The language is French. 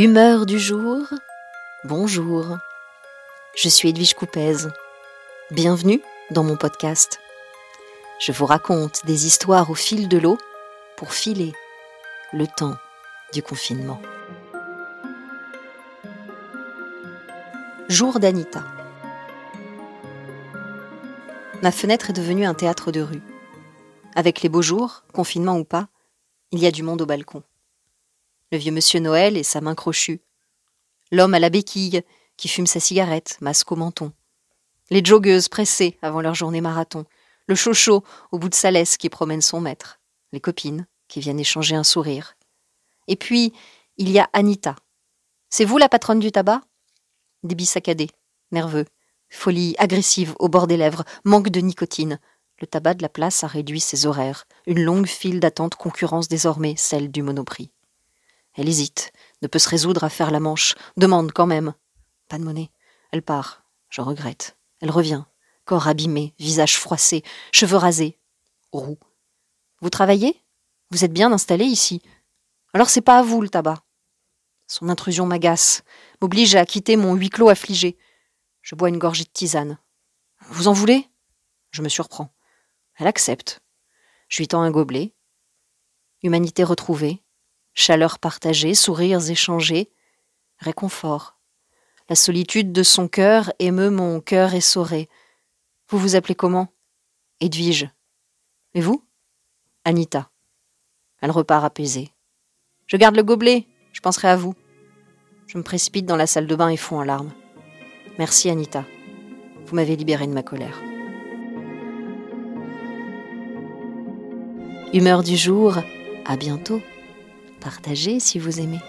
Humeur du jour, bonjour. Je suis Edwige Coupez. Bienvenue dans mon podcast. Je vous raconte des histoires au fil de l'eau pour filer le temps du confinement. Jour d'Anita. Ma fenêtre est devenue un théâtre de rue. Avec les beaux jours, confinement ou pas, il y a du monde au balcon le vieux monsieur Noël et sa main crochue, l'homme à la béquille qui fume sa cigarette, masque au menton, les joggeuses pressées avant leur journée marathon, le chocho au bout de sa laisse qui promène son maître, les copines qui viennent échanger un sourire. Et puis, il y a Anita. C'est vous la patronne du tabac? Débit saccadé, nerveux, folie agressive au bord des lèvres, manque de nicotine. Le tabac de la place a réduit ses horaires. Une longue file d'attente concurrence désormais celle du monoprix. Elle hésite, ne peut se résoudre à faire la manche, demande quand même. Pas de monnaie. Elle part. Je regrette. Elle revient. Corps abîmé, visage froissé, cheveux rasés. Roux. Vous travaillez? Vous êtes bien installé ici Alors c'est pas à vous le tabac. Son intrusion m'agace, m'oblige à quitter mon huis clos affligé. Je bois une gorgée de tisane. Vous en voulez? Je me surprends. Elle accepte. Je lui tends un gobelet. Humanité retrouvée, Chaleur partagée, sourires échangés, réconfort. La solitude de son cœur émeut mon cœur essoré. Vous vous appelez comment? Edwige. Et vous? Anita. Elle repart apaisée. Je garde le gobelet, je penserai à vous. Je me précipite dans la salle de bain et fonds en larmes. Merci Anita. Vous m'avez libérée de ma colère. Humeur du jour, à bientôt. Partagez si vous aimez.